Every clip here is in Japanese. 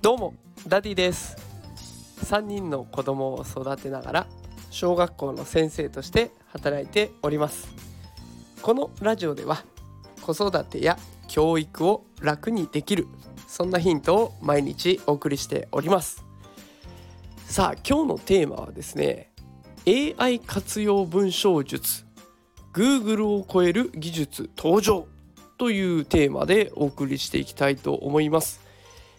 どうもダディです。3人の子供を育てながら小学校の先生として働いております。このラジオでは子育てや教育を楽にできるそんなヒントを毎日お送りしております。さあ今日のテーマはですね AI 活用文章術 Google を超える技術登場というテーマでお送りしていきたいと思います、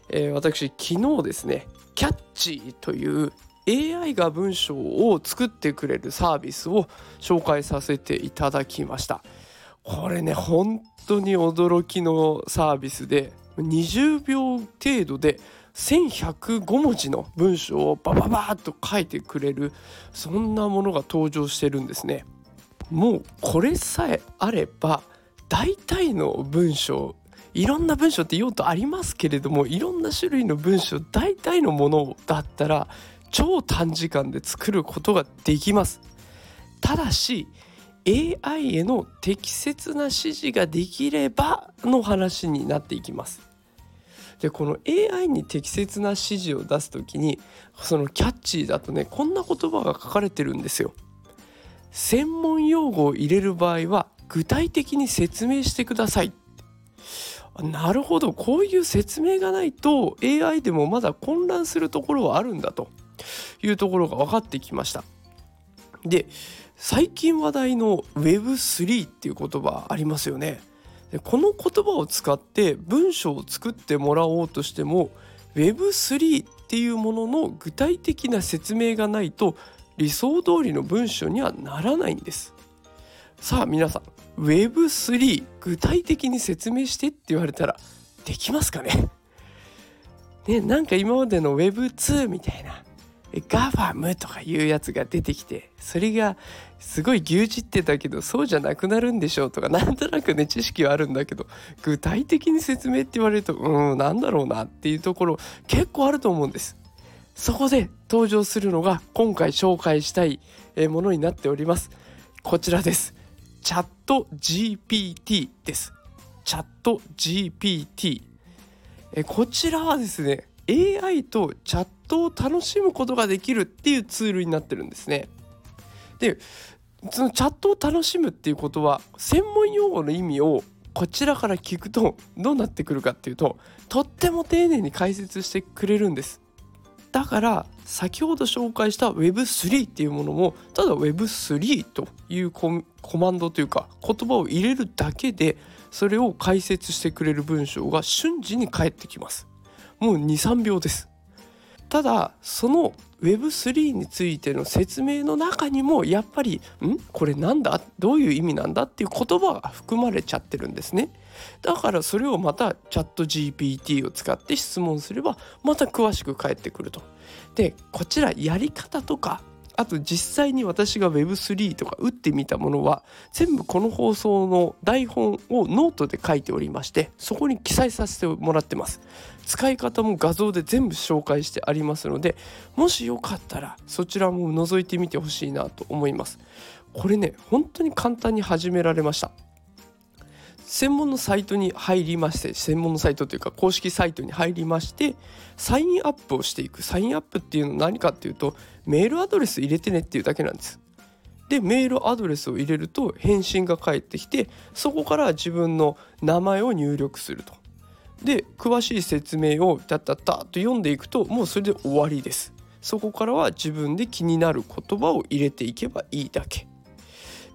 えー、私昨日ですねキャッチーという AI が文章を作ってくれるサービスを紹介させていただきました。これね本当に驚きのサービスで20秒程度で1105文字の文章をバババーっと書いてくれるそんなものが登場してるんですね。もうこれさえあれば大体の文章いろんな文章って用途ありますけれどもいろんな種類の文章大体のものだったら超短時間で作ることができます。ただし AI への適切な指示ができればの話になっていきます。でこの AI に適切な指示を出す時にそのキャッチーだとねこんな言葉が書かれてるんですよ。専門用語を入れる場合は具体的に説明してください。なるほどこういう説明がないと AI でもまだ混乱するところはあるんだというところが分かってきました。で最近話題の Web3 っていう言葉ありますよね。でこの言葉を使って文章を作ってもらおうとしても Web3 っていうものの具体的な説明がないと理想通りの文章にはならないんです。さあ皆さん Web3 具体的に説明してって言われたらできますかね？ねなんか今までの Web2 みたいなガファムとかいうやつが出てきてそれがすごい牛耳ってたけどそうじゃなくなるんでしょうとか なんとなくね知識はあるんだけど具体的に説明って言われるとうんなんだろうなっていうところ結構あると思うんです。そこで登場するのが今回紹介したいものになっております。こちらです。チャット GPT です。チャット GPT こちらはですね AI とチャットを楽しむことができるっていうツールになってるんですね。でそのチャットを楽しむっていうことは専門用語の意味をこちらから聞くとどうなってくるかっていうととっても丁寧に解説してくれるんです。だから先ほど紹介した Web3 っていうものもただ Web3 というコマンドというか言葉を入れるだけでそれを解説してくれる文章が瞬時に返ってきます。もう23秒です。ただその Web3 についての説明の中にもやっぱり「ん？これなんだ？どういう意味なんだ?」っていう言葉が含まれちゃってるんですね。だからそれをまたチャット GPT を使って質問すればまた詳しく返ってくると。でこちらやり方とかあと実際に私が Web3 とか打ってみたものは全部この放送の台本をノートで書いておりましてそこに記載させてもらってます。使い方も画像で全部紹介してありますのでもしよかったらそちらも覗いてみてほしいなと思います。これね本当に簡単に始められました。専門のサイトに入りまして専門のサイトというか公式サイトに入りましてサインアップをしていく。サインアップっていうのは何かっていうとメールアドレス入れてねっていうだけなんです。でメールアドレスを入れると返信が返ってきてそこから自分の名前を入力すると。で詳しい説明をタッタッタッと読んでいくともうそれで終わりです。そこからは自分で気になる言葉を入れていけばいいだけ。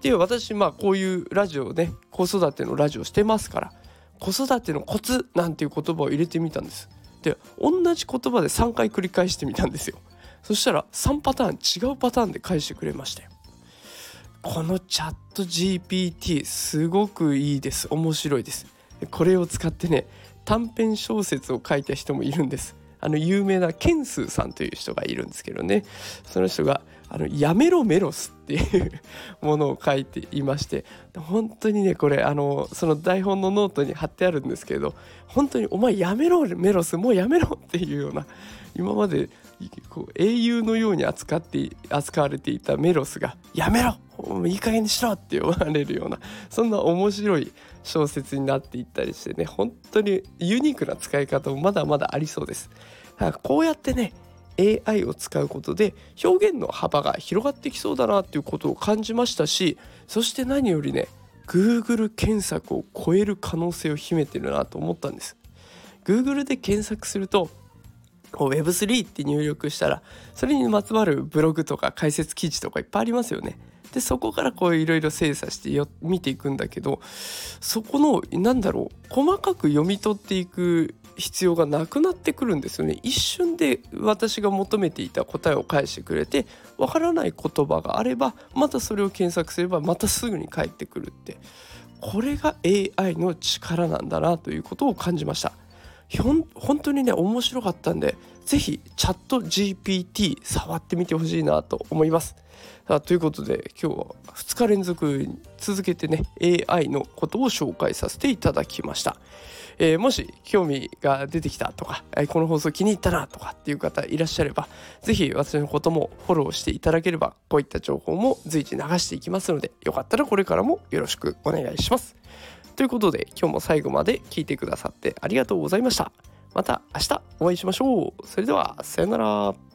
で私まあこういうラジオね子育てのラジオしてますから子育てのコツなんていう言葉を入れてみたんです。で同じ言葉で3回繰り返してみたんですよ。そしたら3パターン違うパターンで返してくれましたよこのチャット GPT すごくいいです。面白いです。これを使ってね短編小説を書いた人もいるんです。あの有名なケンスーさんという人がいるんですけどね。その人があのやめろメロスっていうものを書いていまして本当にねこれあのその台本のノートに貼ってあるんですけど本当にお前やめろメロスもうやめろっていうような今までこう英雄のように扱って扱われていたメロスが「やめろいい加減にしろ!」って言われるようなそんな面白い小説になっていったりしてね本当にユニークな使い方もまだまだありそうです。こうやってね AI を使うことで表現の幅が広がってきそうだなっていうことを感じましたしそして何よりね Google 検索を超える可能性を秘めてるなと思ったんです Google で検索すると Web3 って入力したらそれにまつわるブログとか解説記事とかいっぱいありますよねでそこからこういろいろ精査してよ見ていくんだけどそこのなんだろう細かく読み取っていく必要がなくなってくるんですよね。一瞬で私が求めていた答えを返してくれてわからない言葉があればまたそれを検索すればまたすぐに返ってくるって。これが AI の力なんだなということを感じました。本当にね面白かったんで是非チャット GPT 触ってみてほしいなと思いますさあということで今日は2日連続続けてね AI のことを紹介させていただきましたえー、もし興味が出てきたとか、えー、この放送気に入ったなとかっていう方いらっしゃれば是非私のこともフォローしていただければこういった情報も随時流していきますのでよかったらこれからもよろしくお願いします。ということで今日も最後まで聞いてくださってありがとうございました。また明日お会いしましょう。それではさよなら。